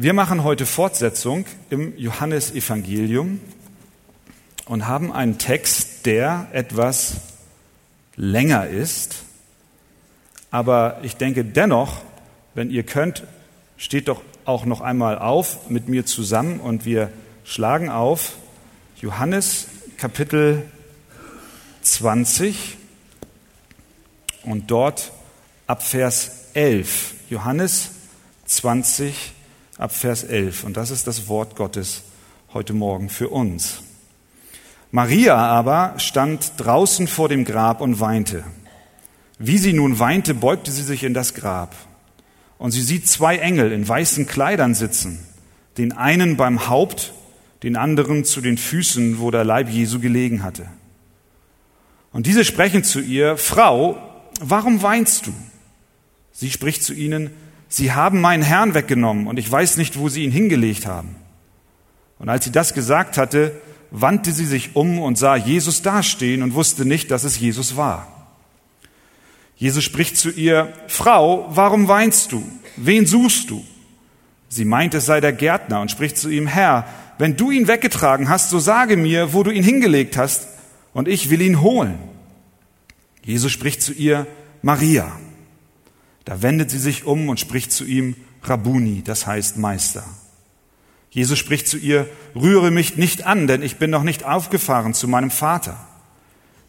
Wir machen heute Fortsetzung im Johannesevangelium und haben einen Text, der etwas länger ist. Aber ich denke dennoch, wenn ihr könnt, steht doch auch noch einmal auf mit mir zusammen und wir schlagen auf Johannes Kapitel 20 und dort ab Vers 11. Johannes 20, ab Vers 11. Und das ist das Wort Gottes heute Morgen für uns. Maria aber stand draußen vor dem Grab und weinte. Wie sie nun weinte, beugte sie sich in das Grab. Und sie sieht zwei Engel in weißen Kleidern sitzen, den einen beim Haupt, den anderen zu den Füßen, wo der Leib Jesu gelegen hatte. Und diese sprechen zu ihr, Frau, warum weinst du? Sie spricht zu ihnen, Sie haben meinen Herrn weggenommen und ich weiß nicht, wo Sie ihn hingelegt haben. Und als sie das gesagt hatte, wandte sie sich um und sah Jesus dastehen und wusste nicht, dass es Jesus war. Jesus spricht zu ihr, Frau, warum weinst du? Wen suchst du? Sie meint, es sei der Gärtner und spricht zu ihm, Herr, wenn du ihn weggetragen hast, so sage mir, wo du ihn hingelegt hast, und ich will ihn holen. Jesus spricht zu ihr, Maria. Da wendet sie sich um und spricht zu ihm Rabuni, das heißt Meister. Jesus spricht zu ihr, rühre mich nicht an, denn ich bin noch nicht aufgefahren zu meinem Vater.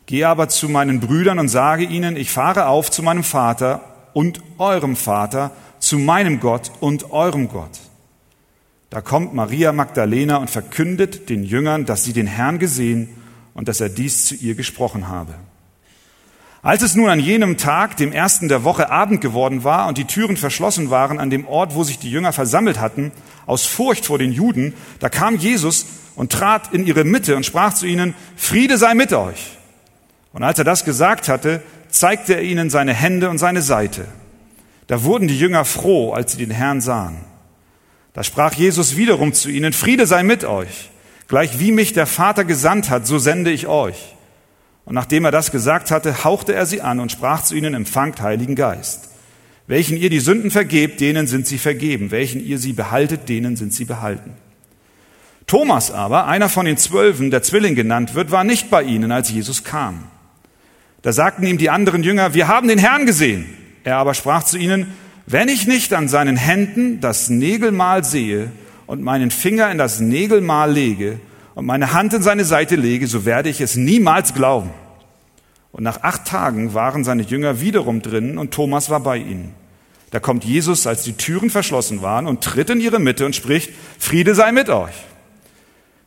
Geh aber zu meinen Brüdern und sage ihnen, ich fahre auf zu meinem Vater und eurem Vater, zu meinem Gott und eurem Gott. Da kommt Maria Magdalena und verkündet den Jüngern, dass sie den Herrn gesehen und dass er dies zu ihr gesprochen habe. Als es nun an jenem Tag, dem ersten der Woche, Abend geworden war und die Türen verschlossen waren an dem Ort, wo sich die Jünger versammelt hatten, aus Furcht vor den Juden, da kam Jesus und trat in ihre Mitte und sprach zu ihnen, Friede sei mit euch. Und als er das gesagt hatte, zeigte er ihnen seine Hände und seine Seite. Da wurden die Jünger froh, als sie den Herrn sahen. Da sprach Jesus wiederum zu ihnen, Friede sei mit euch. Gleich wie mich der Vater gesandt hat, so sende ich euch. Und nachdem er das gesagt hatte, hauchte er sie an und sprach zu ihnen, empfangt Heiligen Geist. Welchen ihr die Sünden vergebt, denen sind sie vergeben. Welchen ihr sie behaltet, denen sind sie behalten. Thomas aber, einer von den Zwölfen, der Zwilling genannt wird, war nicht bei ihnen, als Jesus kam. Da sagten ihm die anderen Jünger, wir haben den Herrn gesehen. Er aber sprach zu ihnen, wenn ich nicht an seinen Händen das Nägelmal sehe und meinen Finger in das Nägelmal lege und meine Hand in seine Seite lege, so werde ich es niemals glauben. Und nach acht Tagen waren seine Jünger wiederum drinnen und Thomas war bei ihnen. Da kommt Jesus, als die Türen verschlossen waren, und tritt in ihre Mitte und spricht, Friede sei mit euch.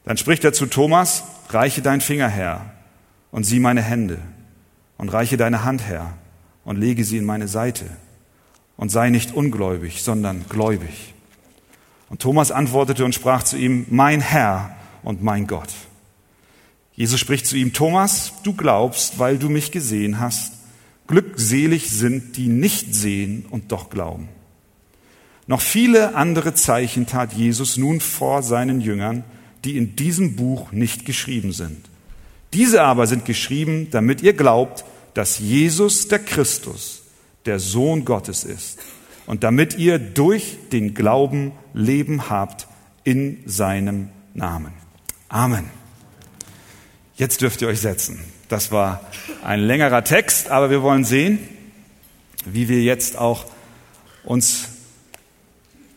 Dann spricht er zu Thomas, reiche dein Finger her und sieh meine Hände und reiche deine Hand her und lege sie in meine Seite und sei nicht ungläubig, sondern gläubig. Und Thomas antwortete und sprach zu ihm, mein Herr und mein Gott. Jesus spricht zu ihm, Thomas, du glaubst, weil du mich gesehen hast. Glückselig sind, die nicht sehen und doch glauben. Noch viele andere Zeichen tat Jesus nun vor seinen Jüngern, die in diesem Buch nicht geschrieben sind. Diese aber sind geschrieben, damit ihr glaubt, dass Jesus der Christus, der Sohn Gottes ist, und damit ihr durch den Glauben Leben habt in seinem Namen. Amen. Jetzt dürft ihr euch setzen. Das war ein längerer Text, aber wir wollen sehen, wie wir jetzt auch uns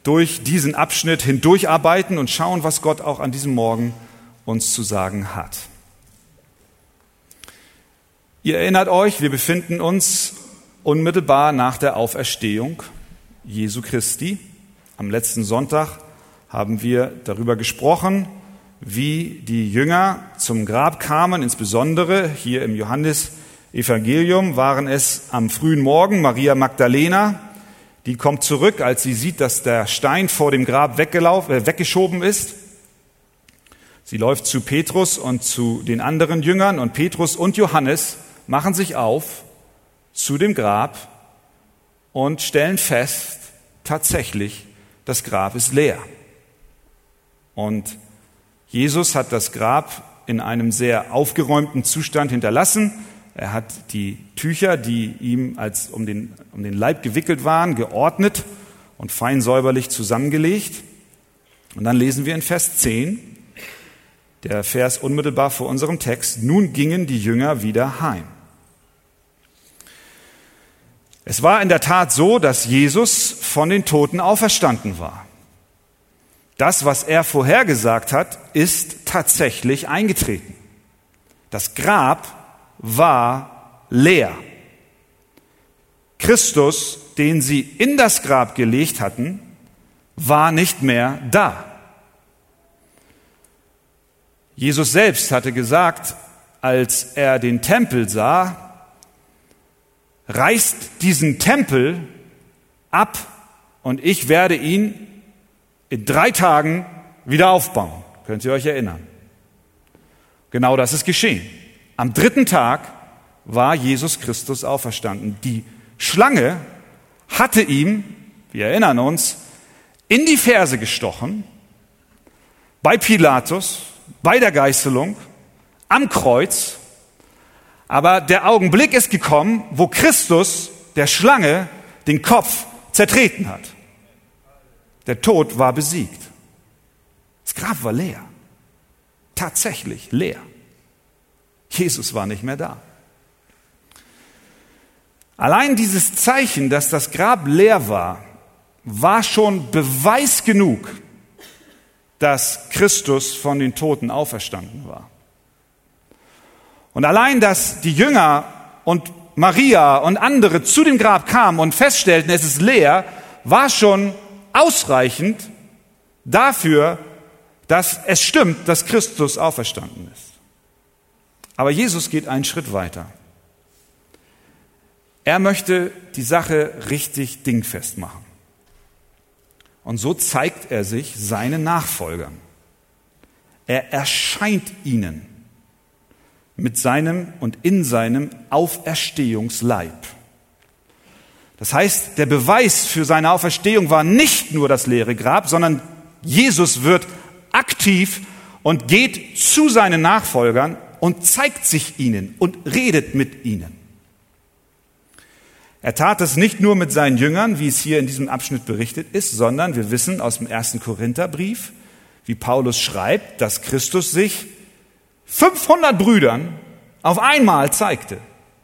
durch diesen Abschnitt hindurcharbeiten und schauen, was Gott auch an diesem Morgen uns zu sagen hat. Ihr erinnert euch, wir befinden uns unmittelbar nach der Auferstehung Jesu Christi. Am letzten Sonntag haben wir darüber gesprochen, wie die Jünger zum Grab kamen, insbesondere hier im Johannes Evangelium waren es am frühen Morgen Maria Magdalena, die kommt zurück, als sie sieht, dass der Stein vor dem Grab weggelaufen, äh, weggeschoben ist. Sie läuft zu Petrus und zu den anderen Jüngern und Petrus und Johannes machen sich auf zu dem Grab und stellen fest, tatsächlich, das Grab ist leer. Und Jesus hat das Grab in einem sehr aufgeräumten Zustand hinterlassen. Er hat die Tücher, die ihm als um den, um den Leib gewickelt waren, geordnet und fein säuberlich zusammengelegt. Und dann lesen wir in Vers 10, der Vers unmittelbar vor unserem Text, nun gingen die Jünger wieder heim. Es war in der Tat so, dass Jesus von den Toten auferstanden war. Das, was er vorhergesagt hat, ist tatsächlich eingetreten. Das Grab war leer. Christus, den sie in das Grab gelegt hatten, war nicht mehr da. Jesus selbst hatte gesagt, als er den Tempel sah, reißt diesen Tempel ab und ich werde ihn in drei Tagen wieder aufbauen. Könnt ihr euch erinnern? Genau das ist geschehen. Am dritten Tag war Jesus Christus auferstanden. Die Schlange hatte ihm, wir erinnern uns, in die Ferse gestochen, bei Pilatus, bei der Geißelung, am Kreuz aber der Augenblick ist gekommen, wo Christus der Schlange den Kopf zertreten hat. Der Tod war besiegt. Das Grab war leer. Tatsächlich leer. Jesus war nicht mehr da. Allein dieses Zeichen, dass das Grab leer war, war schon Beweis genug, dass Christus von den Toten auferstanden war. Und allein, dass die Jünger und Maria und andere zu dem Grab kamen und feststellten, es ist leer, war schon ausreichend dafür, dass es stimmt, dass Christus auferstanden ist. Aber Jesus geht einen Schritt weiter. Er möchte die Sache richtig dingfest machen. Und so zeigt er sich seinen Nachfolgern. Er erscheint ihnen mit seinem und in seinem Auferstehungsleib. Das heißt, der Beweis für seine Auferstehung war nicht nur das leere Grab, sondern Jesus wird aktiv und geht zu seinen Nachfolgern und zeigt sich ihnen und redet mit ihnen. Er tat es nicht nur mit seinen Jüngern, wie es hier in diesem Abschnitt berichtet ist, sondern wir wissen aus dem ersten Korintherbrief, wie Paulus schreibt, dass Christus sich 500 Brüdern auf einmal zeigte.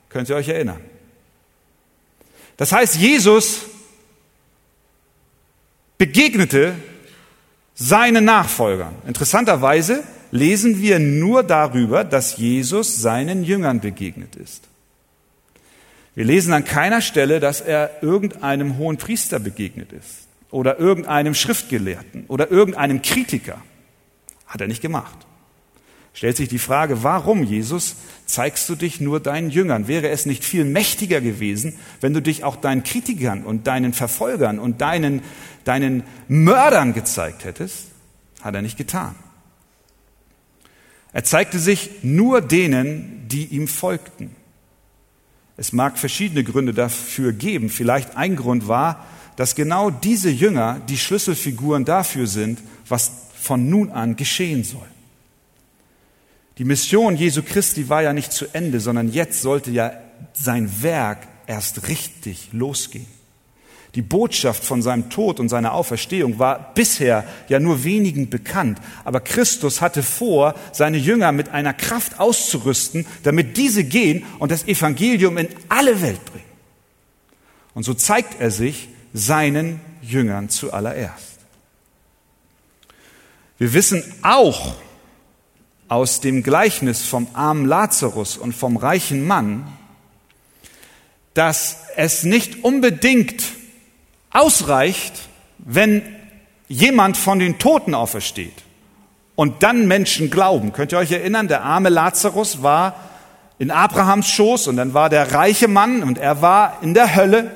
Könnt ihr euch erinnern? Das heißt, Jesus begegnete seinen Nachfolgern. Interessanterweise lesen wir nur darüber, dass Jesus seinen Jüngern begegnet ist. Wir lesen an keiner Stelle, dass er irgendeinem hohen Priester begegnet ist oder irgendeinem Schriftgelehrten oder irgendeinem Kritiker. Hat er nicht gemacht stellt sich die Frage, warum, Jesus, zeigst du dich nur deinen Jüngern? Wäre es nicht viel mächtiger gewesen, wenn du dich auch deinen Kritikern und deinen Verfolgern und deinen, deinen Mördern gezeigt hättest? Hat er nicht getan. Er zeigte sich nur denen, die ihm folgten. Es mag verschiedene Gründe dafür geben. Vielleicht ein Grund war, dass genau diese Jünger die Schlüsselfiguren dafür sind, was von nun an geschehen soll. Die Mission Jesu Christi war ja nicht zu Ende, sondern jetzt sollte ja sein Werk erst richtig losgehen. Die Botschaft von seinem Tod und seiner Auferstehung war bisher ja nur wenigen bekannt, aber Christus hatte vor, seine Jünger mit einer Kraft auszurüsten, damit diese gehen und das Evangelium in alle Welt bringen. Und so zeigt er sich seinen Jüngern zuallererst. Wir wissen auch, aus dem Gleichnis vom armen Lazarus und vom reichen Mann, dass es nicht unbedingt ausreicht, wenn jemand von den Toten aufersteht und dann Menschen glauben. Könnt ihr euch erinnern, der arme Lazarus war in Abrahams Schoß und dann war der reiche Mann und er war in der Hölle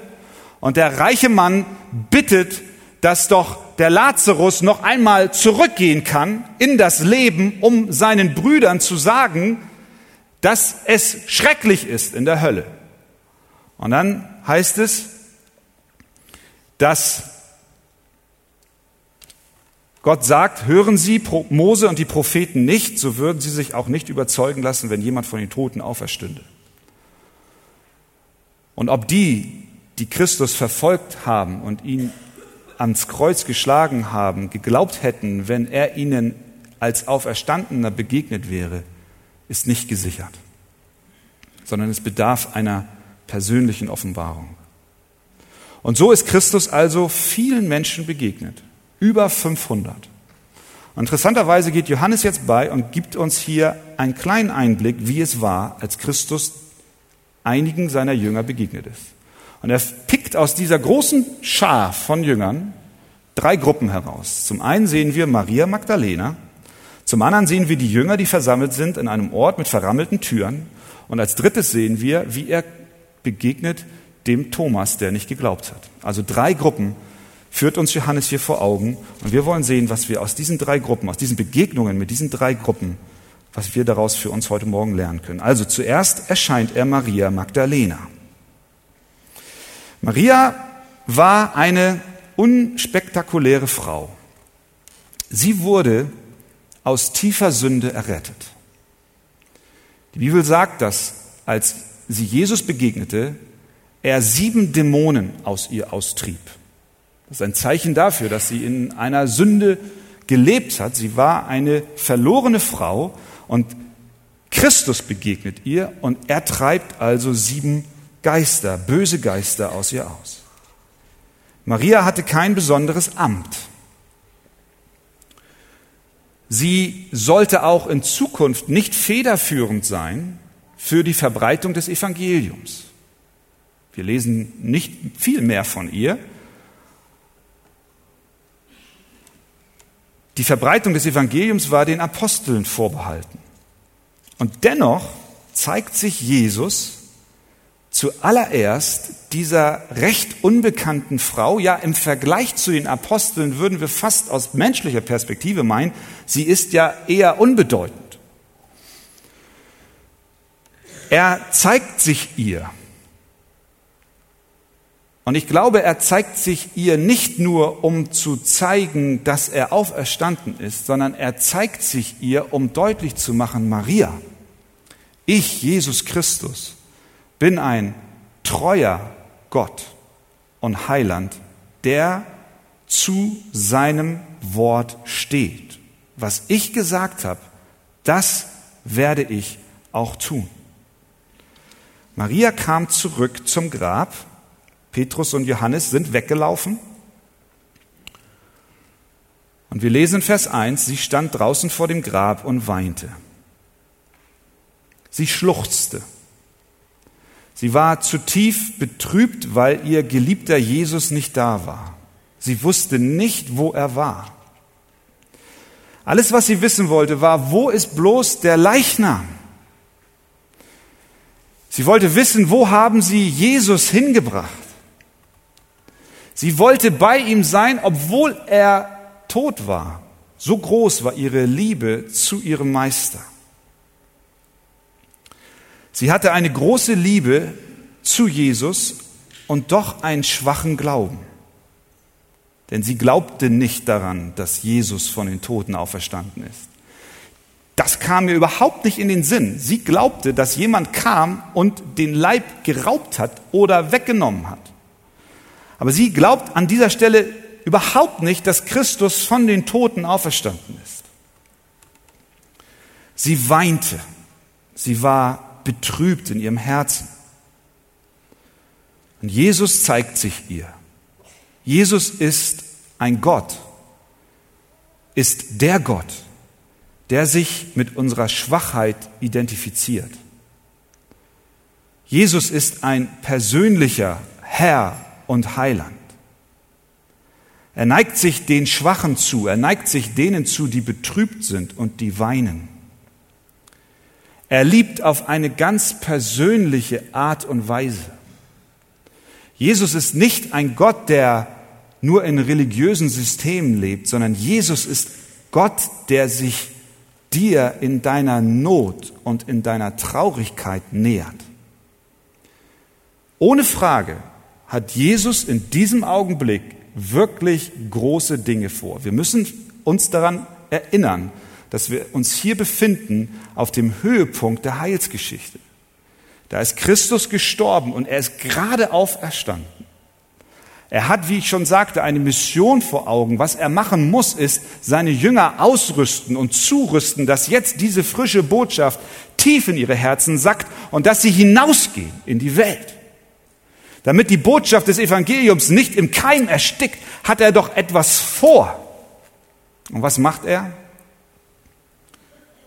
und der reiche Mann bittet, dass doch der Lazarus noch einmal zurückgehen kann in das Leben, um seinen Brüdern zu sagen, dass es schrecklich ist in der Hölle. Und dann heißt es, dass Gott sagt, hören Sie Mose und die Propheten nicht, so würden sie sich auch nicht überzeugen lassen, wenn jemand von den Toten auferstünde. Und ob die, die Christus verfolgt haben und ihn ans Kreuz geschlagen haben, geglaubt hätten, wenn er ihnen als Auferstandener begegnet wäre, ist nicht gesichert, sondern es bedarf einer persönlichen Offenbarung. Und so ist Christus also vielen Menschen begegnet, über 500. Interessanterweise geht Johannes jetzt bei und gibt uns hier einen kleinen Einblick, wie es war, als Christus einigen seiner Jünger begegnet ist. Und er aus dieser großen Schar von Jüngern drei Gruppen heraus. Zum einen sehen wir Maria Magdalena, zum anderen sehen wir die Jünger, die versammelt sind in einem Ort mit verrammelten Türen. Und als drittes sehen wir, wie er begegnet dem Thomas, der nicht geglaubt hat. Also drei Gruppen führt uns Johannes hier vor Augen. Und wir wollen sehen, was wir aus diesen drei Gruppen, aus diesen Begegnungen mit diesen drei Gruppen, was wir daraus für uns heute Morgen lernen können. Also zuerst erscheint er Maria Magdalena. Maria war eine unspektakuläre Frau. Sie wurde aus tiefer Sünde errettet. Die Bibel sagt, dass als sie Jesus begegnete, er sieben Dämonen aus ihr austrieb. Das ist ein Zeichen dafür, dass sie in einer Sünde gelebt hat. Sie war eine verlorene Frau und Christus begegnet ihr und er treibt also sieben Geister, böse Geister aus ihr aus. Maria hatte kein besonderes Amt. Sie sollte auch in Zukunft nicht federführend sein für die Verbreitung des Evangeliums. Wir lesen nicht viel mehr von ihr. Die Verbreitung des Evangeliums war den Aposteln vorbehalten. Und dennoch zeigt sich Jesus zuallererst dieser recht unbekannten Frau, ja im Vergleich zu den Aposteln würden wir fast aus menschlicher Perspektive meinen, sie ist ja eher unbedeutend. Er zeigt sich ihr. Und ich glaube, er zeigt sich ihr nicht nur, um zu zeigen, dass er auferstanden ist, sondern er zeigt sich ihr, um deutlich zu machen, Maria, ich, Jesus Christus, bin ein treuer Gott und Heiland, der zu seinem Wort steht. Was ich gesagt habe, das werde ich auch tun. Maria kam zurück zum Grab. Petrus und Johannes sind weggelaufen. Und wir lesen Vers 1, sie stand draußen vor dem Grab und weinte. Sie schluchzte. Sie war zutiefst betrübt, weil ihr geliebter Jesus nicht da war. Sie wusste nicht, wo er war. Alles, was sie wissen wollte, war, wo ist bloß der Leichnam? Sie wollte wissen, wo haben sie Jesus hingebracht? Sie wollte bei ihm sein, obwohl er tot war. So groß war ihre Liebe zu ihrem Meister. Sie hatte eine große Liebe zu Jesus und doch einen schwachen Glauben. Denn sie glaubte nicht daran, dass Jesus von den Toten auferstanden ist. Das kam mir überhaupt nicht in den Sinn. Sie glaubte, dass jemand kam und den Leib geraubt hat oder weggenommen hat. Aber sie glaubt an dieser Stelle überhaupt nicht, dass Christus von den Toten auferstanden ist. Sie weinte. Sie war betrübt in ihrem Herzen. Und Jesus zeigt sich ihr. Jesus ist ein Gott, ist der Gott, der sich mit unserer Schwachheit identifiziert. Jesus ist ein persönlicher Herr und Heiland. Er neigt sich den Schwachen zu, er neigt sich denen zu, die betrübt sind und die weinen. Er liebt auf eine ganz persönliche Art und Weise. Jesus ist nicht ein Gott, der nur in religiösen Systemen lebt, sondern Jesus ist Gott, der sich dir in deiner Not und in deiner Traurigkeit nähert. Ohne Frage hat Jesus in diesem Augenblick wirklich große Dinge vor. Wir müssen uns daran erinnern, dass wir uns hier befinden auf dem Höhepunkt der Heilsgeschichte. Da ist Christus gestorben und er ist gerade auferstanden. Er hat, wie ich schon sagte, eine Mission vor Augen. Was er machen muss, ist seine Jünger ausrüsten und zurüsten, dass jetzt diese frische Botschaft tief in ihre Herzen sackt und dass sie hinausgehen in die Welt. Damit die Botschaft des Evangeliums nicht im Keim erstickt, hat er doch etwas vor. Und was macht er?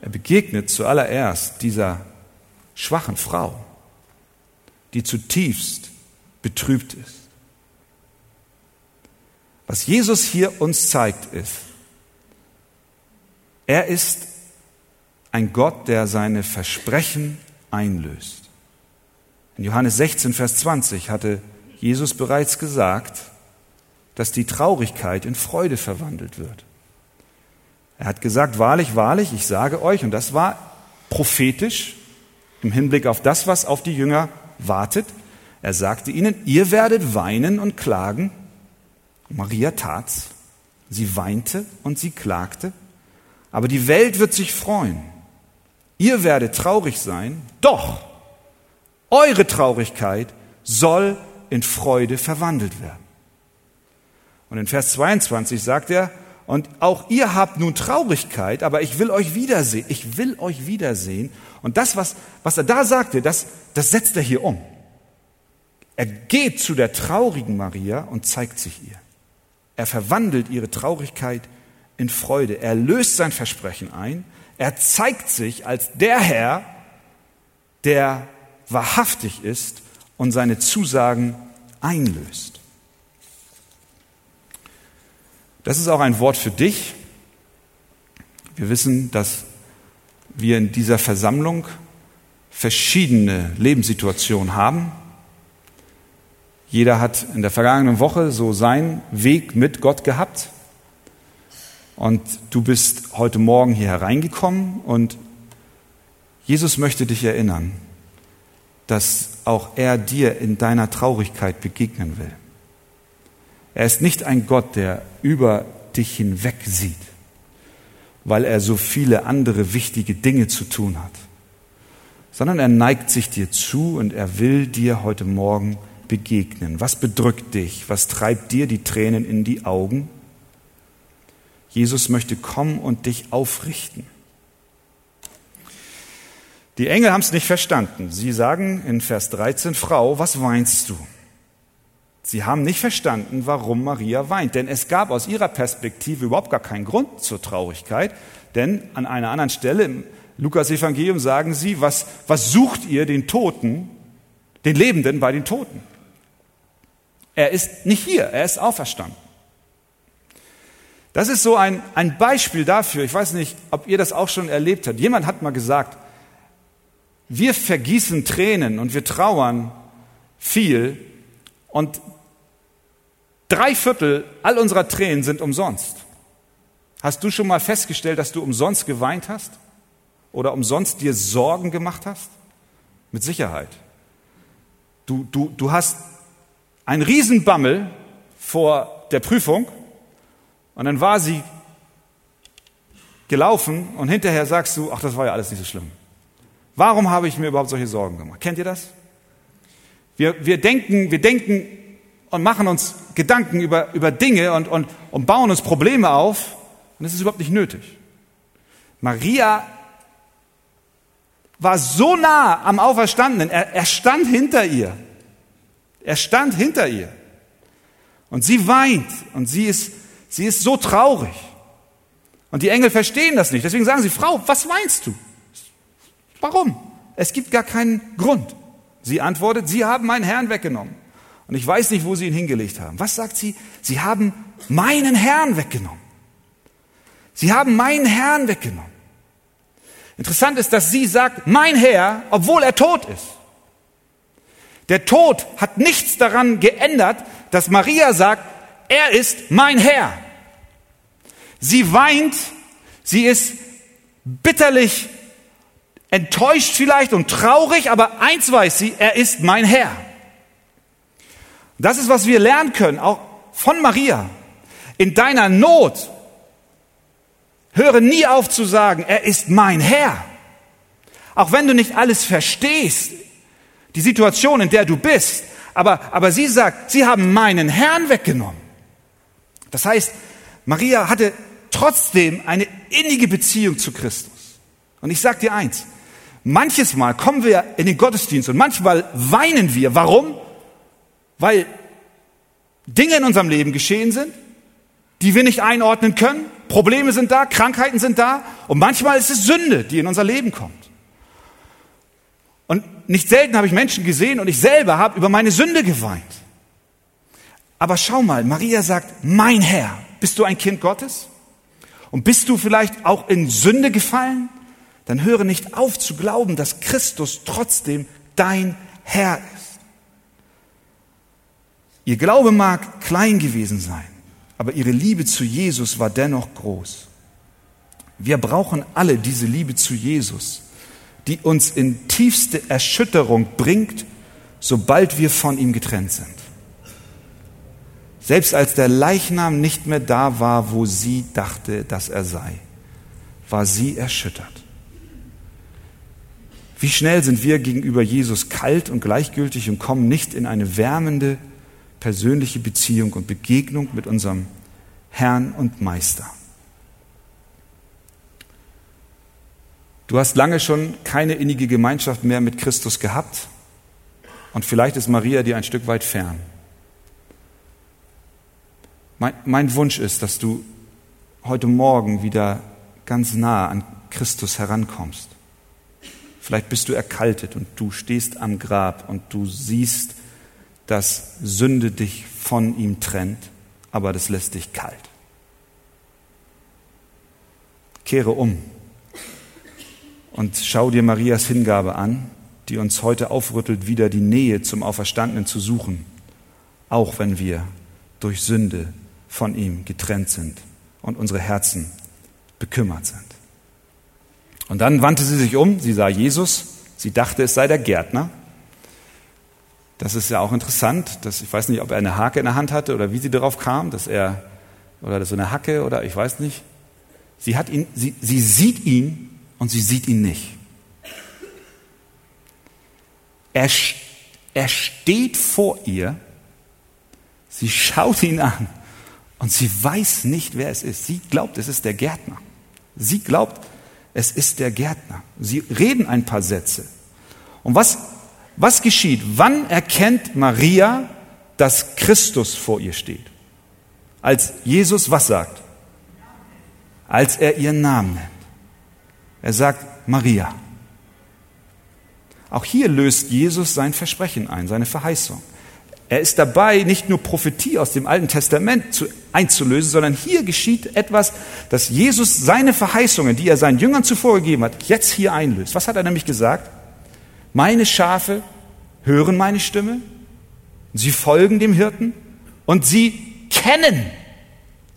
Er begegnet zuallererst dieser schwachen Frau, die zutiefst betrübt ist. Was Jesus hier uns zeigt, ist, er ist ein Gott, der seine Versprechen einlöst. In Johannes 16, Vers 20 hatte Jesus bereits gesagt, dass die Traurigkeit in Freude verwandelt wird. Er hat gesagt, wahrlich, wahrlich, ich sage euch, und das war prophetisch im Hinblick auf das, was auf die Jünger wartet. Er sagte ihnen, ihr werdet weinen und klagen. Maria tat's. Sie weinte und sie klagte. Aber die Welt wird sich freuen. Ihr werdet traurig sein, doch eure Traurigkeit soll in Freude verwandelt werden. Und in Vers 22 sagt er, und auch ihr habt nun Traurigkeit, aber ich will euch wiedersehen. Ich will euch wiedersehen. Und das, was, was er da sagte, das, das setzt er hier um. Er geht zu der traurigen Maria und zeigt sich ihr. Er verwandelt ihre Traurigkeit in Freude. Er löst sein Versprechen ein. Er zeigt sich als der Herr, der wahrhaftig ist und seine Zusagen einlöst. Das ist auch ein Wort für dich. Wir wissen, dass wir in dieser Versammlung verschiedene Lebenssituationen haben. Jeder hat in der vergangenen Woche so seinen Weg mit Gott gehabt. Und du bist heute Morgen hier hereingekommen und Jesus möchte dich erinnern, dass auch er dir in deiner Traurigkeit begegnen will. Er ist nicht ein Gott, der über dich hinweg sieht, weil er so viele andere wichtige Dinge zu tun hat, sondern er neigt sich dir zu und er will dir heute Morgen begegnen. Was bedrückt dich? Was treibt dir die Tränen in die Augen? Jesus möchte kommen und dich aufrichten. Die Engel haben es nicht verstanden. Sie sagen in Vers 13, Frau, was weinst du? Sie haben nicht verstanden, warum Maria weint, denn es gab aus ihrer Perspektive überhaupt gar keinen Grund zur Traurigkeit, denn an einer anderen Stelle im Lukas-Evangelium sagen sie, was, was sucht ihr den Toten, den Lebenden bei den Toten? Er ist nicht hier, er ist auferstanden. Das ist so ein, ein Beispiel dafür, ich weiß nicht, ob ihr das auch schon erlebt habt. Jemand hat mal gesagt, wir vergießen Tränen und wir trauern viel und drei Viertel all unserer Tränen sind umsonst. Hast du schon mal festgestellt, dass du umsonst geweint hast? Oder umsonst dir Sorgen gemacht hast? Mit Sicherheit. Du, du, du hast einen Riesenbammel vor der Prüfung und dann war sie gelaufen und hinterher sagst du, ach, das war ja alles nicht so schlimm. Warum habe ich mir überhaupt solche Sorgen gemacht? Kennt ihr das? Wir, wir denken, wir denken und machen uns Gedanken über, über Dinge und, und, und bauen uns Probleme auf und es ist überhaupt nicht nötig. Maria war so nah am Auferstandenen, er, er stand hinter ihr. Er stand hinter ihr. Und sie weint und sie ist, sie ist so traurig. Und die Engel verstehen das nicht. Deswegen sagen sie, Frau, was weinst du? Warum? Es gibt gar keinen Grund. Sie antwortet, Sie haben meinen Herrn weggenommen. Und ich weiß nicht, wo Sie ihn hingelegt haben. Was sagt sie? Sie haben meinen Herrn weggenommen. Sie haben meinen Herrn weggenommen. Interessant ist, dass sie sagt, mein Herr, obwohl er tot ist. Der Tod hat nichts daran geändert, dass Maria sagt, er ist mein Herr. Sie weint, sie ist bitterlich enttäuscht vielleicht und traurig, aber eins weiß sie, er ist mein Herr. Das ist, was wir lernen können, auch von Maria. In deiner Not höre nie auf zu sagen, er ist mein Herr. Auch wenn du nicht alles verstehst, die Situation, in der du bist, Aber, aber sie sagt, sie haben meinen Herrn weggenommen. Das heißt, Maria hatte trotzdem eine innige Beziehung zu Christus. Und ich sage dir eins, manches Mal kommen wir in den Gottesdienst und manchmal weinen wir. Warum? Weil Dinge in unserem Leben geschehen sind, die wir nicht einordnen können. Probleme sind da, Krankheiten sind da und manchmal ist es Sünde, die in unser Leben kommt. Und nicht selten habe ich Menschen gesehen und ich selber habe über meine Sünde geweint. Aber schau mal, Maria sagt, mein Herr, bist du ein Kind Gottes? Und bist du vielleicht auch in Sünde gefallen? Dann höre nicht auf zu glauben, dass Christus trotzdem dein Herr ist. Ihr Glaube mag klein gewesen sein, aber ihre Liebe zu Jesus war dennoch groß. Wir brauchen alle diese Liebe zu Jesus, die uns in tiefste Erschütterung bringt, sobald wir von ihm getrennt sind. Selbst als der Leichnam nicht mehr da war, wo sie dachte, dass er sei, war sie erschüttert. Wie schnell sind wir gegenüber Jesus kalt und gleichgültig und kommen nicht in eine wärmende persönliche Beziehung und Begegnung mit unserem Herrn und Meister. Du hast lange schon keine innige Gemeinschaft mehr mit Christus gehabt und vielleicht ist Maria dir ein Stück weit fern. Mein, mein Wunsch ist, dass du heute Morgen wieder ganz nah an Christus herankommst. Vielleicht bist du erkaltet und du stehst am Grab und du siehst, dass Sünde dich von ihm trennt, aber das lässt dich kalt. Kehre um und schau dir Marias Hingabe an, die uns heute aufrüttelt, wieder die Nähe zum Auferstandenen zu suchen, auch wenn wir durch Sünde von ihm getrennt sind und unsere Herzen bekümmert sind. Und dann wandte sie sich um, sie sah Jesus, sie dachte, es sei der Gärtner. Das ist ja auch interessant, dass, ich weiß nicht, ob er eine Hake in der Hand hatte oder wie sie darauf kam, dass er, oder so eine Hacke oder ich weiß nicht. Sie hat ihn, sie, sie sieht ihn und sie sieht ihn nicht. Er, er steht vor ihr, sie schaut ihn an und sie weiß nicht, wer es ist. Sie glaubt, es ist der Gärtner. Sie glaubt, es ist der Gärtner. Sie reden ein paar Sätze. Und was, was geschieht? Wann erkennt Maria, dass Christus vor ihr steht? Als Jesus was sagt? Als er ihren Namen nennt. Er sagt Maria. Auch hier löst Jesus sein Versprechen ein, seine Verheißung. Er ist dabei, nicht nur Prophetie aus dem Alten Testament zu, einzulösen, sondern hier geschieht etwas, dass Jesus seine Verheißungen, die er seinen Jüngern zuvor gegeben hat, jetzt hier einlöst. Was hat er nämlich gesagt? Meine Schafe hören meine Stimme, sie folgen dem Hirten und sie kennen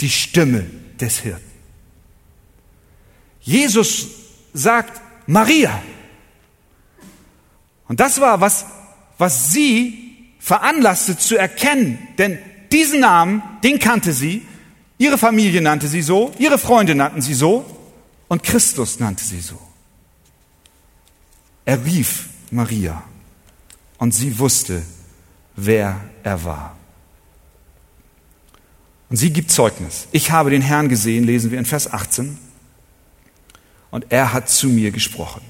die Stimme des Hirten. Jesus sagt Maria. Und das war was, was sie veranlasste zu erkennen, denn diesen Namen, den kannte sie, ihre Familie nannte sie so, ihre Freunde nannten sie so und Christus nannte sie so. Er rief Maria und sie wusste, wer er war. Und sie gibt Zeugnis. Ich habe den Herrn gesehen, lesen wir in Vers 18, und er hat zu mir gesprochen.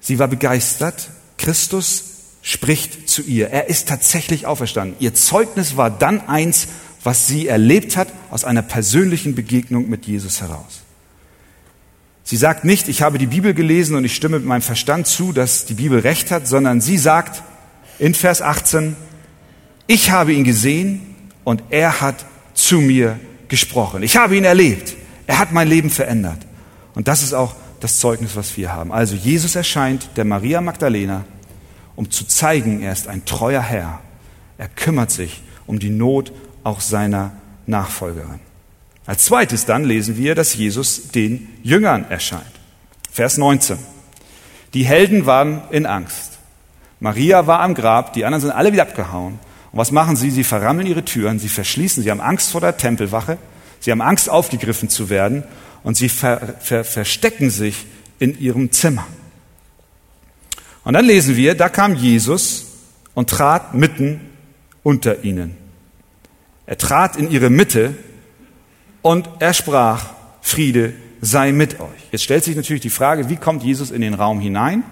Sie war begeistert. Christus spricht zu ihr. Er ist tatsächlich auferstanden. Ihr Zeugnis war dann eins, was sie erlebt hat aus einer persönlichen Begegnung mit Jesus heraus. Sie sagt nicht, ich habe die Bibel gelesen und ich stimme mit meinem Verstand zu, dass die Bibel recht hat, sondern sie sagt in Vers 18, ich habe ihn gesehen und er hat zu mir gesprochen. Ich habe ihn erlebt. Er hat mein Leben verändert. Und das ist auch das Zeugnis, was wir haben. Also Jesus erscheint der Maria Magdalena um zu zeigen, er ist ein treuer Herr. Er kümmert sich um die Not auch seiner Nachfolgerin. Als zweites dann lesen wir, dass Jesus den Jüngern erscheint. Vers 19. Die Helden waren in Angst. Maria war am Grab, die anderen sind alle wieder abgehauen. Und was machen sie? Sie verrammeln ihre Türen, sie verschließen, sie haben Angst vor der Tempelwache, sie haben Angst aufgegriffen zu werden und sie ver, ver, verstecken sich in ihrem Zimmer. Und dann lesen wir, da kam Jesus und trat mitten unter ihnen. Er trat in ihre Mitte und er sprach, Friede sei mit euch. Jetzt stellt sich natürlich die Frage, wie kommt Jesus in den Raum hinein?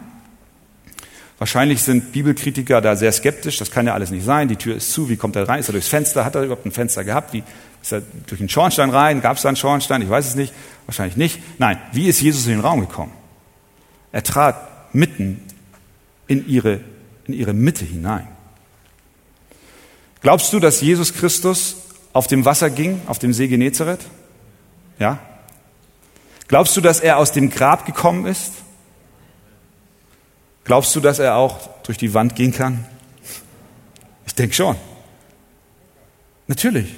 Wahrscheinlich sind Bibelkritiker da sehr skeptisch. Das kann ja alles nicht sein. Die Tür ist zu. Wie kommt er rein? Ist er durchs Fenster? Hat er überhaupt ein Fenster gehabt? Wie ist er durch den Schornstein rein? Gab es da einen Schornstein? Ich weiß es nicht. Wahrscheinlich nicht. Nein. Wie ist Jesus in den Raum gekommen? Er trat mitten in ihre, in ihre Mitte hinein. Glaubst du, dass Jesus Christus auf dem Wasser ging, auf dem See Genezareth? Ja? Glaubst du, dass er aus dem Grab gekommen ist? Glaubst du, dass er auch durch die Wand gehen kann? Ich denke schon. Natürlich.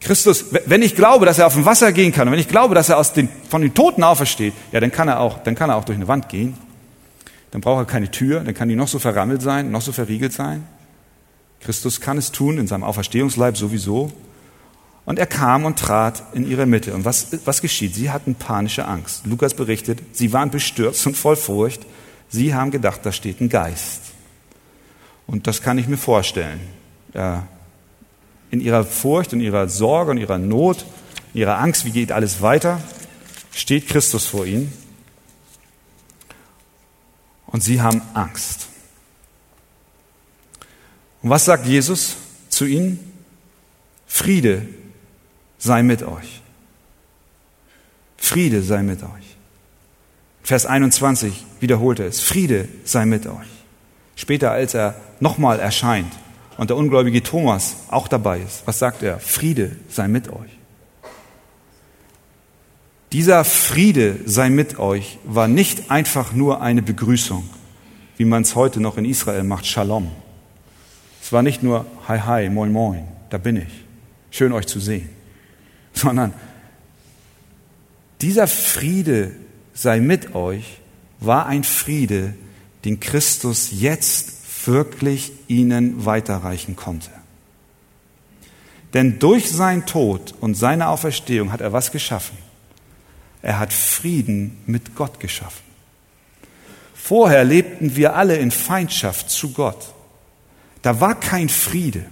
Christus, wenn ich glaube, dass er auf dem Wasser gehen kann und wenn ich glaube, dass er aus den, von den Toten aufersteht, ja, dann kann er auch, dann kann er auch durch eine Wand gehen. Dann braucht er keine Tür, dann kann die noch so verrammelt sein, noch so verriegelt sein. Christus kann es tun in seinem Auferstehungsleib sowieso. Und er kam und trat in ihre Mitte. Und was, was geschieht? Sie hatten panische Angst. Lukas berichtet, sie waren bestürzt und voll Furcht. Sie haben gedacht, da steht ein Geist. Und das kann ich mir vorstellen. In ihrer Furcht, in ihrer Sorge, in ihrer Not, in ihrer Angst, wie geht alles weiter, steht Christus vor ihnen. Und sie haben Angst. Und was sagt Jesus zu ihnen? Friede sei mit euch. Friede sei mit euch. Vers 21 wiederholt er es. Friede sei mit euch. Später, als er nochmal erscheint und der ungläubige Thomas auch dabei ist, was sagt er? Friede sei mit euch. Dieser Friede sei mit euch war nicht einfach nur eine Begrüßung, wie man es heute noch in Israel macht, Shalom. Es war nicht nur Hi, hi, moin, moin, da bin ich. Schön euch zu sehen sondern dieser Friede sei mit euch war ein Friede, den Christus jetzt wirklich ihnen weiterreichen konnte. Denn durch sein Tod und seine Auferstehung hat er was geschaffen? Er hat Frieden mit Gott geschaffen. Vorher lebten wir alle in Feindschaft zu Gott. Da war kein Friede.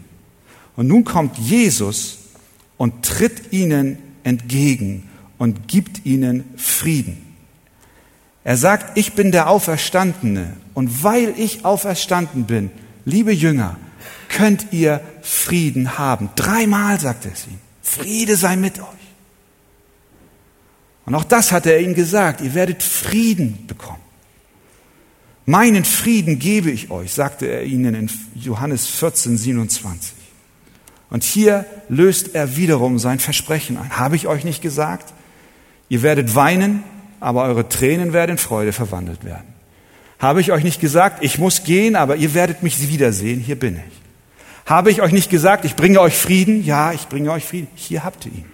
Und nun kommt Jesus und tritt ihnen entgegen und gibt ihnen Frieden. Er sagt, ich bin der Auferstandene und weil ich auferstanden bin, liebe Jünger, könnt ihr Frieden haben. Dreimal sagt er es ihnen. Friede sei mit euch. Und auch das hat er ihnen gesagt, ihr werdet Frieden bekommen. Meinen Frieden gebe ich euch, sagte er ihnen in Johannes 14, 27. Und hier löst er wiederum sein Versprechen ein. Habe ich euch nicht gesagt? Ihr werdet weinen, aber eure Tränen werden in Freude verwandelt werden. Habe ich euch nicht gesagt, ich muss gehen, aber ihr werdet mich wiedersehen, hier bin ich. Habe ich euch nicht gesagt, ich bringe euch Frieden? Ja, ich bringe euch Frieden. Hier habt ihr ihn.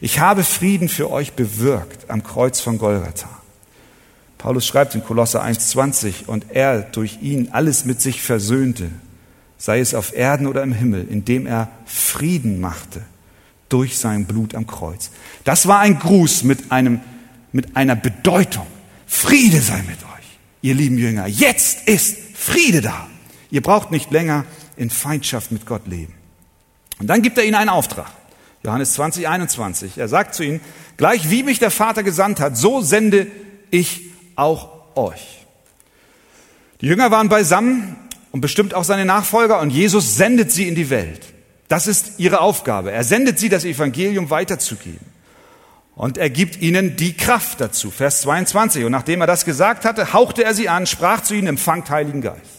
Ich habe Frieden für euch bewirkt am Kreuz von Golgatha. Paulus schreibt in Kolosse 1,20 und er durch ihn alles mit sich versöhnte, sei es auf Erden oder im Himmel, indem er Frieden machte durch sein Blut am Kreuz. Das war ein Gruß mit, einem, mit einer Bedeutung. Friede sei mit euch, ihr lieben Jünger. Jetzt ist Friede da. Ihr braucht nicht länger in Feindschaft mit Gott leben. Und dann gibt er ihnen einen Auftrag. Johannes 20, 21. Er sagt zu ihnen, gleich wie mich der Vater gesandt hat, so sende ich auch euch. Die Jünger waren beisammen und bestimmt auch seine Nachfolger und Jesus sendet sie in die Welt. Das ist ihre Aufgabe. Er sendet sie, das Evangelium weiterzugeben. Und er gibt ihnen die Kraft dazu. Vers 22. Und nachdem er das gesagt hatte, hauchte er sie an, sprach zu ihnen, empfangt Heiligen Geist.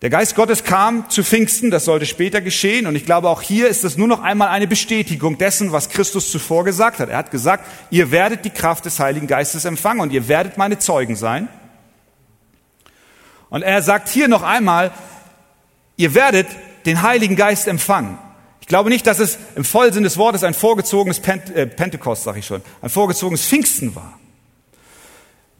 Der Geist Gottes kam zu Pfingsten, das sollte später geschehen. Und ich glaube, auch hier ist es nur noch einmal eine Bestätigung dessen, was Christus zuvor gesagt hat. Er hat gesagt, ihr werdet die Kraft des Heiligen Geistes empfangen und ihr werdet meine Zeugen sein. Und er sagt hier noch einmal, ihr werdet den Heiligen Geist empfangen. Ich glaube nicht, dass es im Vollsinn des Wortes ein vorgezogenes Pent äh, Pentekost, sag ich schon, ein vorgezogenes Pfingsten war.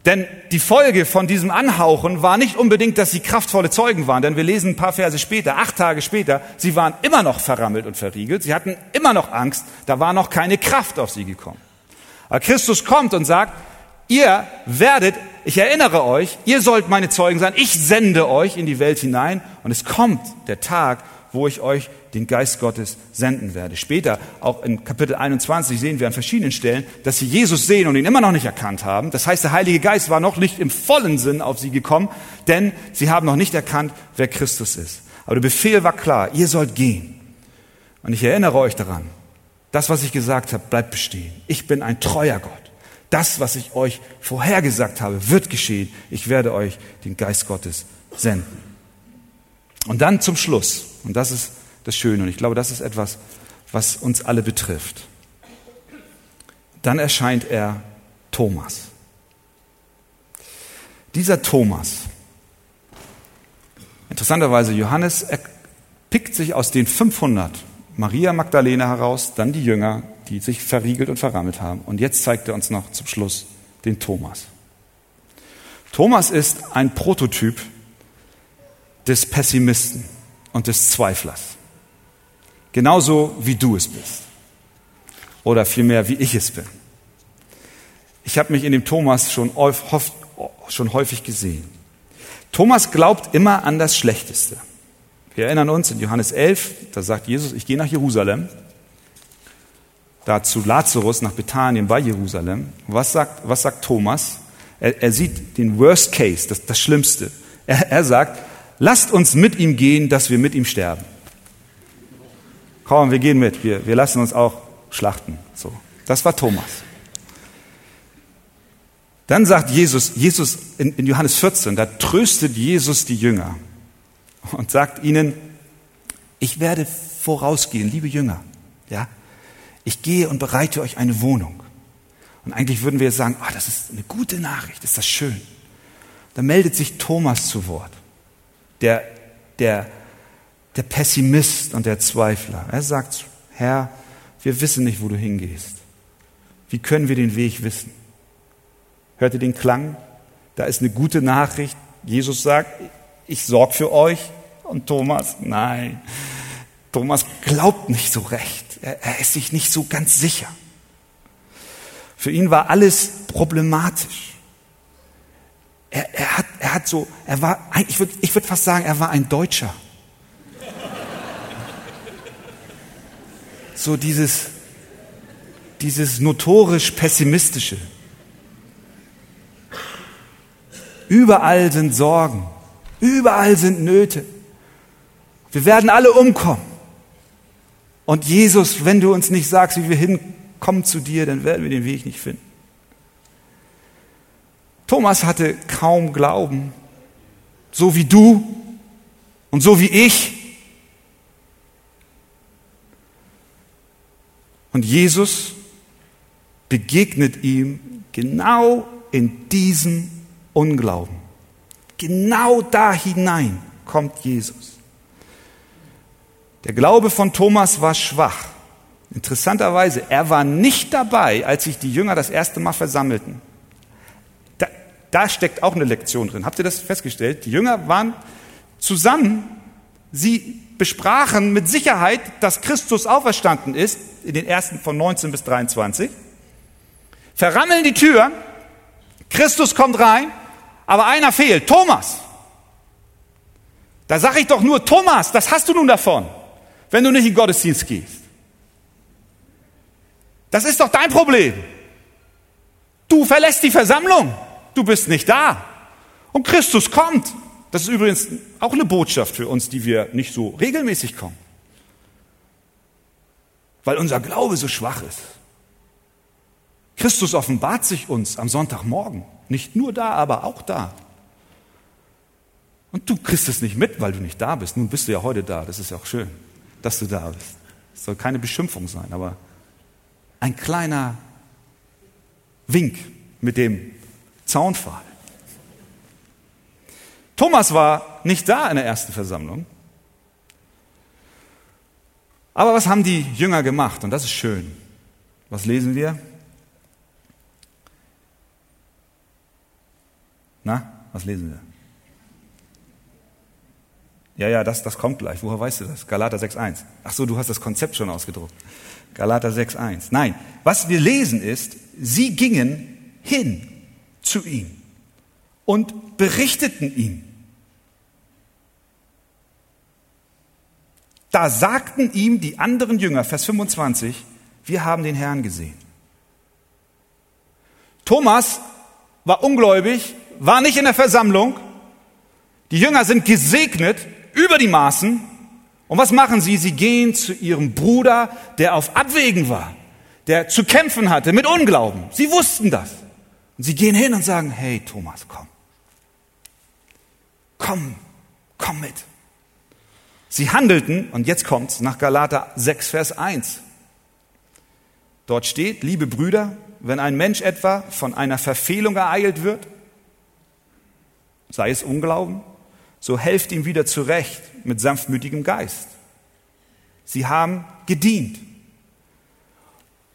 Denn die Folge von diesem Anhauchen war nicht unbedingt, dass sie kraftvolle Zeugen waren, denn wir lesen ein paar Verse später, acht Tage später, sie waren immer noch verrammelt und verriegelt, sie hatten immer noch Angst, da war noch keine Kraft auf sie gekommen. Aber Christus kommt und sagt, Ihr werdet, ich erinnere euch, ihr sollt meine Zeugen sein, ich sende euch in die Welt hinein und es kommt der Tag, wo ich euch den Geist Gottes senden werde. Später, auch in Kapitel 21, sehen wir an verschiedenen Stellen, dass sie Jesus sehen und ihn immer noch nicht erkannt haben. Das heißt, der Heilige Geist war noch nicht im vollen Sinn auf sie gekommen, denn sie haben noch nicht erkannt, wer Christus ist. Aber der Befehl war klar, ihr sollt gehen. Und ich erinnere euch daran, das, was ich gesagt habe, bleibt bestehen. Ich bin ein treuer Gott. Das, was ich euch vorhergesagt habe, wird geschehen. Ich werde euch den Geist Gottes senden. Und dann zum Schluss, und das ist das Schöne, und ich glaube, das ist etwas, was uns alle betrifft. Dann erscheint er Thomas. Dieser Thomas, interessanterweise Johannes, er pickt sich aus den 500 Maria Magdalena heraus, dann die Jünger, die sich verriegelt und verrammelt haben. Und jetzt zeigt er uns noch zum Schluss den Thomas. Thomas ist ein Prototyp des Pessimisten und des Zweiflers. Genauso wie du es bist. Oder vielmehr wie ich es bin. Ich habe mich in dem Thomas schon, schon häufig gesehen. Thomas glaubt immer an das Schlechteste. Wir erinnern uns in Johannes 11, da sagt Jesus, ich gehe nach Jerusalem, da zu Lazarus nach Bethanien bei Jerusalem. Was sagt, was sagt Thomas? Er, er sieht den Worst Case, das, das Schlimmste. Er, er sagt, lasst uns mit ihm gehen, dass wir mit ihm sterben. Komm, wir gehen mit, wir, wir lassen uns auch schlachten. So, das war Thomas. Dann sagt Jesus, Jesus in, in Johannes 14, da tröstet Jesus die Jünger und sagt ihnen, ich werde vorausgehen, liebe Jünger, ja, ich gehe und bereite euch eine Wohnung. Und eigentlich würden wir sagen, oh, das ist eine gute Nachricht, ist das schön. Da meldet sich Thomas zu Wort der, der, der Pessimist und der Zweifler. Er sagt, Herr, wir wissen nicht, wo du hingehst. Wie können wir den Weg wissen? Hört ihr den Klang? Da ist eine gute Nachricht. Jesus sagt, ich sorge für euch. Und Thomas, nein. Thomas glaubt nicht so recht. Er, er ist sich nicht so ganz sicher. Für ihn war alles problematisch. Er, er, hat, er hat so, er war, ich würde ich würd fast sagen, er war ein Deutscher. So dieses, dieses notorisch pessimistische. Überall sind Sorgen, überall sind Nöte. Wir werden alle umkommen. Und Jesus, wenn du uns nicht sagst, wie wir hinkommen zu dir, dann werden wir den Weg nicht finden. Thomas hatte kaum Glauben, so wie du und so wie ich. Und Jesus begegnet ihm genau in diesem Unglauben. Genau da hinein kommt Jesus. Der Glaube von Thomas war schwach. Interessanterweise, er war nicht dabei, als sich die Jünger das erste Mal versammelten. Da steckt auch eine Lektion drin. Habt ihr das festgestellt? Die Jünger waren zusammen, sie besprachen mit Sicherheit, dass Christus auferstanden ist, in den ersten von 19 bis 23, verrammeln die Tür, Christus kommt rein, aber einer fehlt, Thomas. Da sage ich doch nur, Thomas, das hast du nun davon, wenn du nicht in Gottesdienst gehst. Das ist doch dein Problem. Du verlässt die Versammlung du bist nicht da. Und Christus kommt. Das ist übrigens auch eine Botschaft für uns, die wir nicht so regelmäßig kommen. Weil unser Glaube so schwach ist. Christus offenbart sich uns am Sonntagmorgen. Nicht nur da, aber auch da. Und du kriegst es nicht mit, weil du nicht da bist. Nun bist du ja heute da. Das ist ja auch schön, dass du da bist. Es soll keine Beschimpfung sein, aber ein kleiner Wink mit dem Zaunpfahl. Thomas war nicht da in der ersten Versammlung. Aber was haben die Jünger gemacht? Und das ist schön. Was lesen wir? Na, was lesen wir? Ja, ja, das, das kommt gleich. Woher weißt du das? Galater 6.1. Ach so, du hast das Konzept schon ausgedruckt. Galater 6.1. Nein, was wir lesen ist, sie gingen hin zu ihm und berichteten ihm. Da sagten ihm die anderen Jünger, Vers 25, wir haben den Herrn gesehen. Thomas war ungläubig, war nicht in der Versammlung. Die Jünger sind gesegnet über die Maßen. Und was machen sie? Sie gehen zu ihrem Bruder, der auf Abwägen war, der zu kämpfen hatte mit Unglauben. Sie wussten das. Und sie gehen hin und sagen, hey Thomas, komm. Komm, komm mit. Sie handelten, und jetzt kommt's, nach Galater 6, Vers 1. Dort steht, liebe Brüder, wenn ein Mensch etwa von einer Verfehlung ereilt wird, sei es Unglauben, so helft ihm wieder zurecht mit sanftmütigem Geist. Sie haben gedient.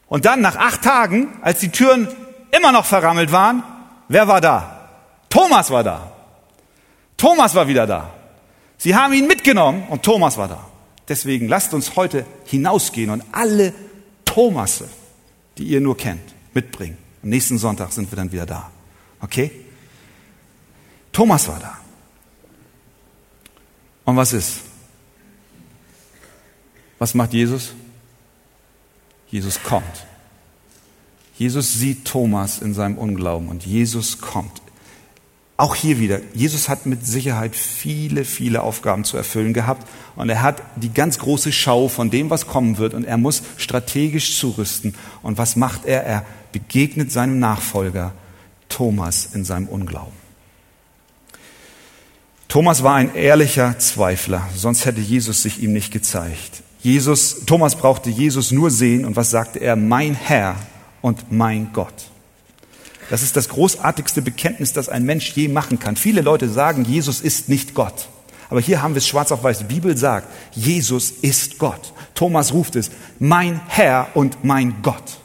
Und dann nach acht Tagen, als die Türen immer noch verrammelt waren, wer war da? Thomas war da. Thomas war wieder da. Sie haben ihn mitgenommen und Thomas war da. Deswegen lasst uns heute hinausgehen und alle Thomasse, die ihr nur kennt, mitbringen. Am nächsten Sonntag sind wir dann wieder da. Okay? Thomas war da. Und was ist? Was macht Jesus? Jesus kommt. Jesus sieht Thomas in seinem Unglauben und Jesus kommt. Auch hier wieder, Jesus hat mit Sicherheit viele, viele Aufgaben zu erfüllen gehabt und er hat die ganz große Schau von dem, was kommen wird und er muss strategisch zurüsten. Und was macht er? Er begegnet seinem Nachfolger Thomas in seinem Unglauben. Thomas war ein ehrlicher Zweifler, sonst hätte Jesus sich ihm nicht gezeigt. Jesus, Thomas brauchte Jesus nur sehen und was sagte er? Mein Herr und mein Gott. Das ist das großartigste Bekenntnis, das ein Mensch je machen kann. Viele Leute sagen, Jesus ist nicht Gott. Aber hier haben wir es schwarz auf weiß. Die Bibel sagt, Jesus ist Gott. Thomas ruft es, mein Herr und mein Gott.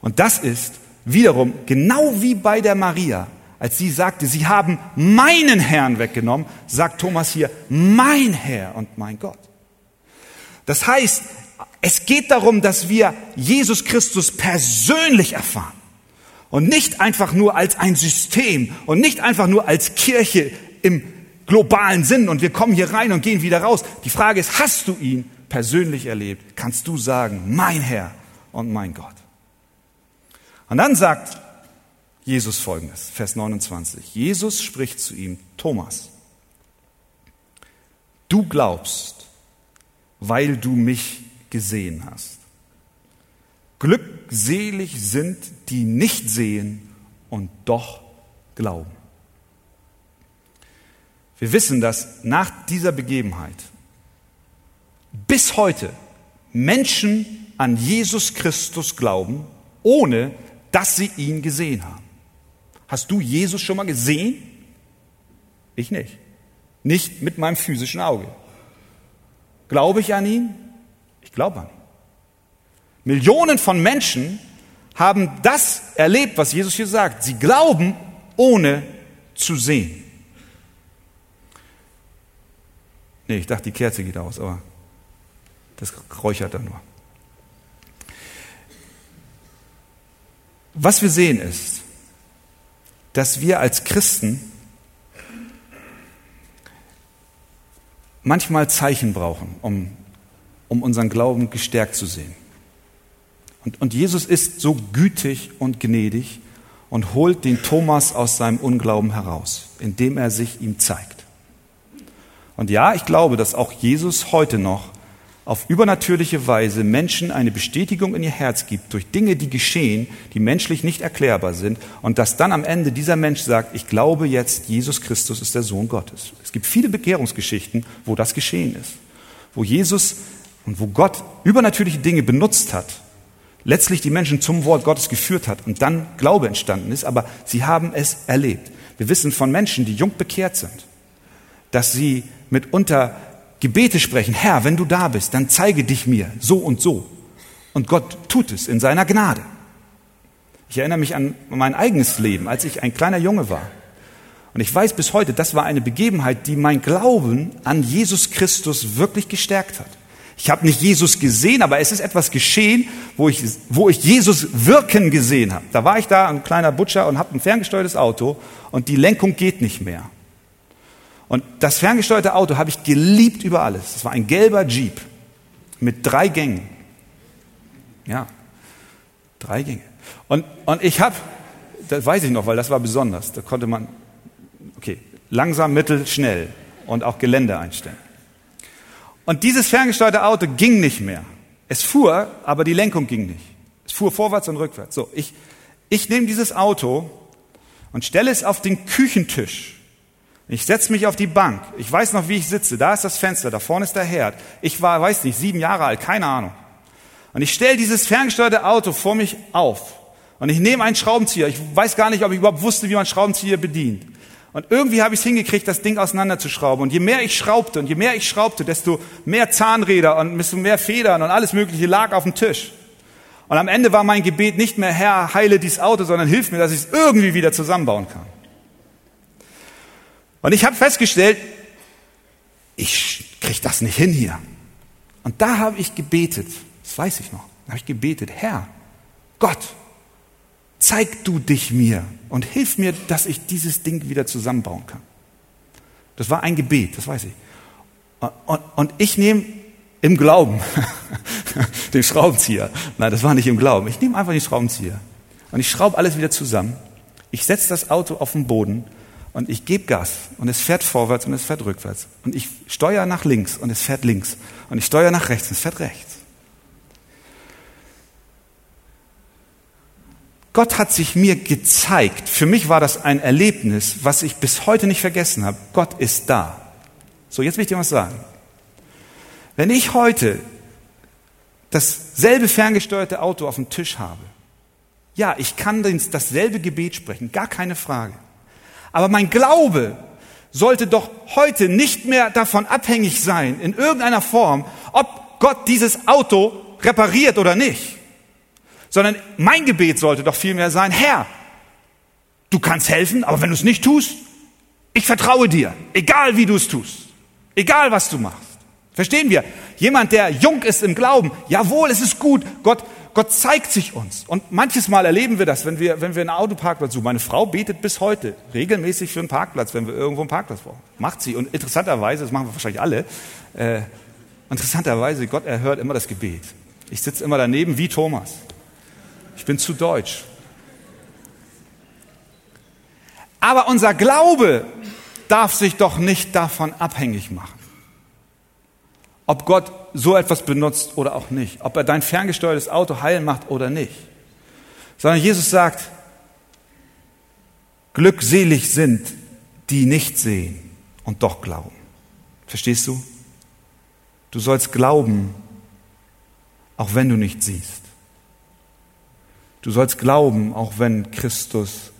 Und das ist wiederum genau wie bei der Maria als sie sagte, sie haben meinen Herrn weggenommen, sagt Thomas hier, mein Herr und mein Gott. Das heißt, es geht darum, dass wir Jesus Christus persönlich erfahren und nicht einfach nur als ein System und nicht einfach nur als Kirche im globalen Sinn und wir kommen hier rein und gehen wieder raus. Die Frage ist, hast du ihn persönlich erlebt? Kannst du sagen, mein Herr und mein Gott? Und dann sagt Jesus folgendes, Vers 29. Jesus spricht zu ihm, Thomas, du glaubst, weil du mich gesehen hast. Glückselig sind, die nicht sehen und doch glauben. Wir wissen, dass nach dieser Begebenheit bis heute Menschen an Jesus Christus glauben, ohne dass sie ihn gesehen haben. Hast du Jesus schon mal gesehen? Ich nicht. Nicht mit meinem physischen Auge. Glaube ich an ihn? Ich glaube an ihn. Millionen von Menschen haben das erlebt, was Jesus hier sagt. Sie glauben, ohne zu sehen. Nee, ich dachte, die Kerze geht aus, aber das räuchert dann nur. Was wir sehen ist, dass wir als Christen manchmal Zeichen brauchen, um, um unseren Glauben gestärkt zu sehen. Und, und Jesus ist so gütig und gnädig und holt den Thomas aus seinem Unglauben heraus, indem er sich ihm zeigt. Und ja, ich glaube, dass auch Jesus heute noch auf übernatürliche Weise Menschen eine Bestätigung in ihr Herz gibt durch Dinge, die geschehen, die menschlich nicht erklärbar sind und dass dann am Ende dieser Mensch sagt, ich glaube jetzt, Jesus Christus ist der Sohn Gottes. Es gibt viele Bekehrungsgeschichten, wo das geschehen ist, wo Jesus und wo Gott übernatürliche Dinge benutzt hat, letztlich die Menschen zum Wort Gottes geführt hat und dann Glaube entstanden ist, aber sie haben es erlebt. Wir wissen von Menschen, die jung bekehrt sind, dass sie mitunter Gebete sprechen, Herr, wenn du da bist, dann zeige dich mir so und so. Und Gott tut es in seiner Gnade. Ich erinnere mich an mein eigenes Leben, als ich ein kleiner Junge war. Und ich weiß bis heute, das war eine Begebenheit, die mein Glauben an Jesus Christus wirklich gestärkt hat. Ich habe nicht Jesus gesehen, aber es ist etwas geschehen, wo ich, wo ich Jesus wirken gesehen habe. Da war ich da, ein kleiner Butcher, und habe ein ferngesteuertes Auto und die Lenkung geht nicht mehr. Und das ferngesteuerte Auto habe ich geliebt über alles. Es war ein gelber Jeep mit drei Gängen. Ja, drei Gänge. Und, und ich habe, das weiß ich noch, weil das war besonders. Da konnte man, okay, langsam, mittel, schnell und auch Gelände einstellen. Und dieses ferngesteuerte Auto ging nicht mehr. Es fuhr, aber die Lenkung ging nicht. Es fuhr vorwärts und rückwärts. So, ich, ich nehme dieses Auto und stelle es auf den Küchentisch. Ich setze mich auf die Bank. Ich weiß noch, wie ich sitze. Da ist das Fenster, da vorne ist der Herd. Ich war, weiß nicht, sieben Jahre alt, keine Ahnung. Und ich stelle dieses ferngesteuerte Auto vor mich auf. Und ich nehme einen Schraubenzieher. Ich weiß gar nicht, ob ich überhaupt wusste, wie man Schraubenzieher bedient. Und irgendwie habe ich es hingekriegt, das Ding auseinanderzuschrauben. Und je mehr ich schraubte und je mehr ich schraubte, desto mehr Zahnräder und desto mehr Federn und alles Mögliche lag auf dem Tisch. Und am Ende war mein Gebet nicht mehr, Herr, heile dieses Auto, sondern hilf mir, dass ich es irgendwie wieder zusammenbauen kann. Und ich habe festgestellt, ich kriege das nicht hin hier. Und da habe ich gebetet, das weiß ich noch, da habe ich gebetet, Herr, Gott, zeig du dich mir und hilf mir, dass ich dieses Ding wieder zusammenbauen kann. Das war ein Gebet, das weiß ich. Und, und ich nehme im Glauben den Schraubenzieher. Nein, das war nicht im Glauben. Ich nehme einfach den Schraubenzieher und ich schraube alles wieder zusammen. Ich setze das Auto auf den Boden und ich gebe Gas und es fährt vorwärts und es fährt rückwärts. Und ich steuere nach links und es fährt links. Und ich steuere nach rechts und es fährt rechts. Gott hat sich mir gezeigt. Für mich war das ein Erlebnis, was ich bis heute nicht vergessen habe. Gott ist da. So, jetzt will ich dir was sagen. Wenn ich heute dasselbe ferngesteuerte Auto auf dem Tisch habe, ja, ich kann dasselbe Gebet sprechen, gar keine Frage. Aber mein Glaube sollte doch heute nicht mehr davon abhängig sein, in irgendeiner Form, ob Gott dieses Auto repariert oder nicht sondern mein Gebet sollte doch vielmehr sein, Herr, du kannst helfen, aber wenn du es nicht tust, ich vertraue dir, egal wie du es tust, egal was du machst. Verstehen wir? Jemand, der jung ist im Glauben, jawohl, es ist gut, Gott, Gott zeigt sich uns. Und manches Mal erleben wir das, wenn wir, wenn wir einen Autoparkplatz suchen. Meine Frau betet bis heute regelmäßig für einen Parkplatz, wenn wir irgendwo einen Parkplatz brauchen. Macht sie. Und interessanterweise, das machen wir wahrscheinlich alle, äh, interessanterweise, Gott erhört immer das Gebet. Ich sitze immer daneben wie Thomas. Ich bin zu deutsch. Aber unser Glaube darf sich doch nicht davon abhängig machen. Ob Gott so etwas benutzt oder auch nicht. Ob er dein ferngesteuertes Auto heil macht oder nicht. Sondern Jesus sagt, glückselig sind, die nicht sehen und doch glauben. Verstehst du? Du sollst glauben, auch wenn du nicht siehst. Du sollst glauben, auch wenn Christus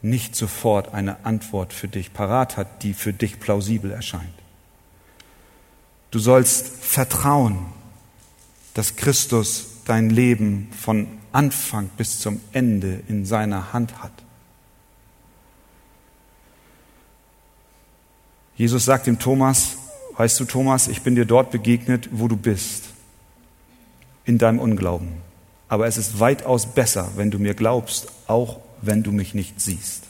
nicht sofort eine Antwort für dich parat hat, die für dich plausibel erscheint. Du sollst vertrauen, dass Christus dein Leben von Anfang bis zum Ende in seiner Hand hat. Jesus sagt dem Thomas, weißt du Thomas, ich bin dir dort begegnet, wo du bist, in deinem Unglauben. Aber es ist weitaus besser, wenn du mir glaubst, auch wenn du mich nicht siehst.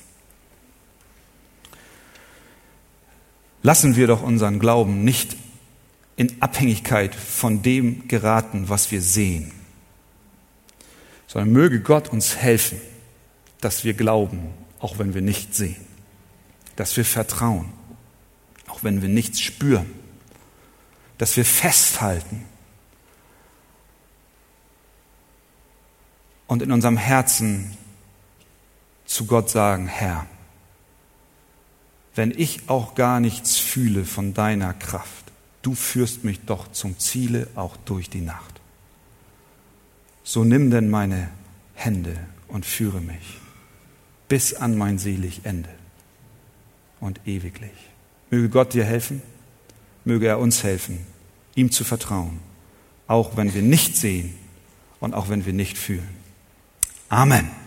Lassen wir doch unseren Glauben nicht in Abhängigkeit von dem geraten, was wir sehen, sondern möge Gott uns helfen, dass wir glauben, auch wenn wir nicht sehen, dass wir vertrauen, auch wenn wir nichts spüren, dass wir festhalten, und in unserem Herzen zu Gott sagen, Herr, wenn ich auch gar nichts fühle von deiner Kraft, du führst mich doch zum Ziele auch durch die Nacht. So nimm denn meine Hände und führe mich bis an mein selig Ende und ewiglich. Möge Gott dir helfen, möge er uns helfen, ihm zu vertrauen, auch wenn wir nicht sehen und auch wenn wir nicht fühlen. Amen.